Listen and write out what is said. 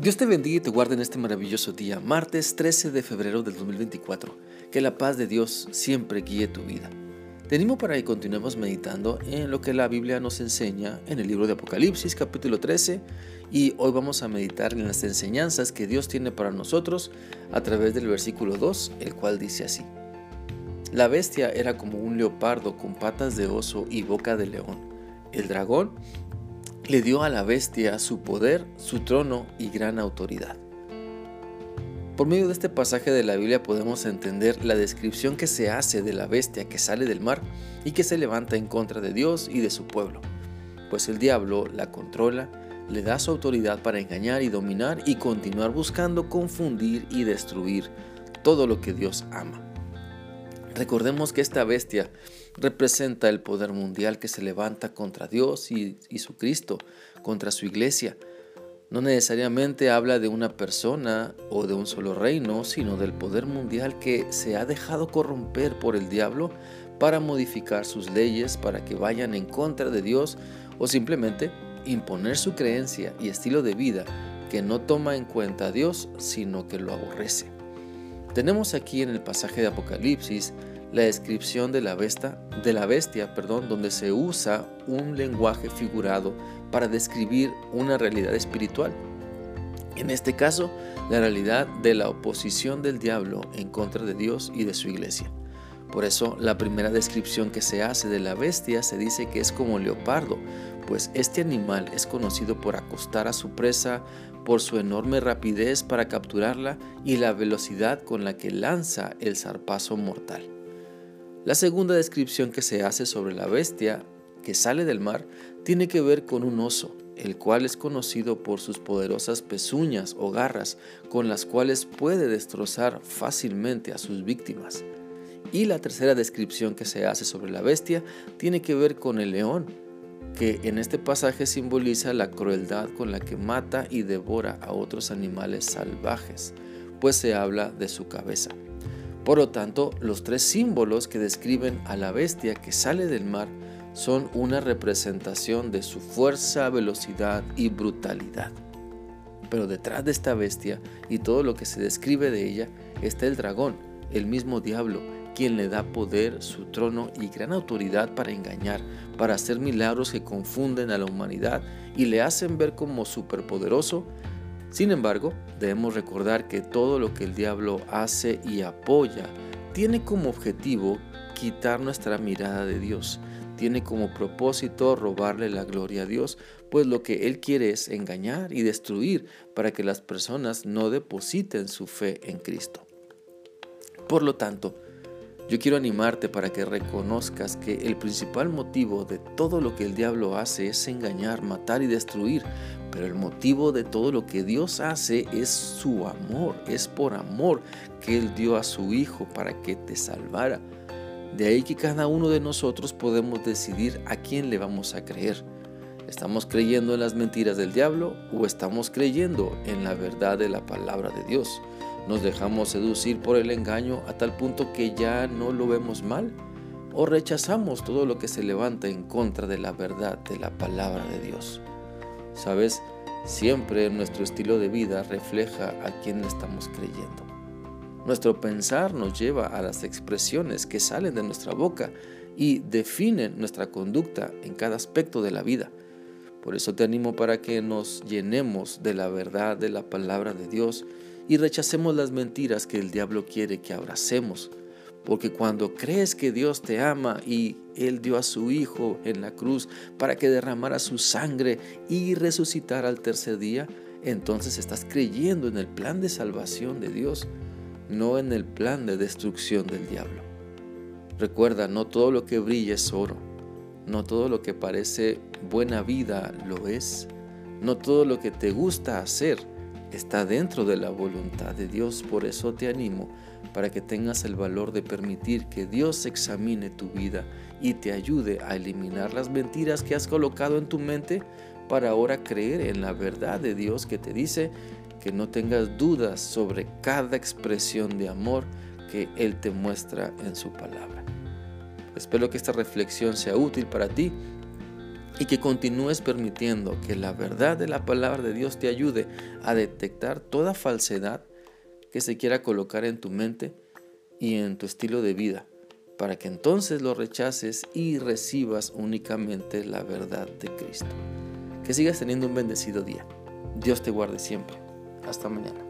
Dios te bendiga y te guarde en este maravilloso día, martes 13 de febrero del 2024. Que la paz de Dios siempre guíe tu vida. Te para que continuemos meditando en lo que la Biblia nos enseña en el libro de Apocalipsis capítulo 13 y hoy vamos a meditar en las enseñanzas que Dios tiene para nosotros a través del versículo 2, el cual dice así. La bestia era como un leopardo con patas de oso y boca de león. El dragón le dio a la bestia su poder, su trono y gran autoridad. Por medio de este pasaje de la Biblia podemos entender la descripción que se hace de la bestia que sale del mar y que se levanta en contra de Dios y de su pueblo, pues el diablo la controla, le da su autoridad para engañar y dominar y continuar buscando confundir y destruir todo lo que Dios ama. Recordemos que esta bestia representa el poder mundial que se levanta contra Dios y, su Cristo, contra su iglesia. No necesariamente habla de una persona o de un solo reino, sino del poder mundial que se ha dejado corromper por el diablo para modificar sus leyes para que vayan en contra de Dios o simplemente imponer su creencia y estilo de vida que no toma en cuenta a Dios, sino que lo aborrece. Tenemos aquí en el pasaje de Apocalipsis la descripción de la bestia, de la bestia perdón, donde se usa un lenguaje figurado para describir una realidad espiritual. En este caso, la realidad de la oposición del diablo en contra de Dios y de su iglesia. Por eso, la primera descripción que se hace de la bestia se dice que es como leopardo, pues este animal es conocido por acostar a su presa, por su enorme rapidez para capturarla y la velocidad con la que lanza el zarpazo mortal. La segunda descripción que se hace sobre la bestia que sale del mar tiene que ver con un oso, el cual es conocido por sus poderosas pezuñas o garras con las cuales puede destrozar fácilmente a sus víctimas. Y la tercera descripción que se hace sobre la bestia tiene que ver con el león, que en este pasaje simboliza la crueldad con la que mata y devora a otros animales salvajes, pues se habla de su cabeza. Por lo tanto, los tres símbolos que describen a la bestia que sale del mar son una representación de su fuerza, velocidad y brutalidad. Pero detrás de esta bestia y todo lo que se describe de ella está el dragón, el mismo diablo, quien le da poder, su trono y gran autoridad para engañar, para hacer milagros que confunden a la humanidad y le hacen ver como superpoderoso sin embargo, debemos recordar que todo lo que el diablo hace y apoya tiene como objetivo quitar nuestra mirada de Dios, tiene como propósito robarle la gloria a Dios, pues lo que Él quiere es engañar y destruir para que las personas no depositen su fe en Cristo. Por lo tanto, yo quiero animarte para que reconozcas que el principal motivo de todo lo que el diablo hace es engañar, matar y destruir, pero el motivo de todo lo que Dios hace es su amor, es por amor que Él dio a su Hijo para que te salvara. De ahí que cada uno de nosotros podemos decidir a quién le vamos a creer. ¿Estamos creyendo en las mentiras del diablo o estamos creyendo en la verdad de la palabra de Dios? ¿Nos dejamos seducir por el engaño a tal punto que ya no lo vemos mal? ¿O rechazamos todo lo que se levanta en contra de la verdad de la palabra de Dios? Sabes, siempre nuestro estilo de vida refleja a quién le estamos creyendo. Nuestro pensar nos lleva a las expresiones que salen de nuestra boca y definen nuestra conducta en cada aspecto de la vida. Por eso te animo para que nos llenemos de la verdad de la palabra de Dios y rechacemos las mentiras que el diablo quiere que abracemos. Porque cuando crees que Dios te ama y Él dio a su Hijo en la cruz para que derramara su sangre y resucitara al tercer día, entonces estás creyendo en el plan de salvación de Dios, no en el plan de destrucción del diablo. Recuerda, no todo lo que brilla es oro, no todo lo que parece buena vida lo es, no todo lo que te gusta hacer está dentro de la voluntad de Dios. Por eso te animo para que tengas el valor de permitir que Dios examine tu vida y te ayude a eliminar las mentiras que has colocado en tu mente para ahora creer en la verdad de Dios que te dice que no tengas dudas sobre cada expresión de amor que Él te muestra en su palabra. Espero que esta reflexión sea útil para ti y que continúes permitiendo que la verdad de la palabra de Dios te ayude a detectar toda falsedad que se quiera colocar en tu mente y en tu estilo de vida, para que entonces lo rechaces y recibas únicamente la verdad de Cristo. Que sigas teniendo un bendecido día. Dios te guarde siempre. Hasta mañana.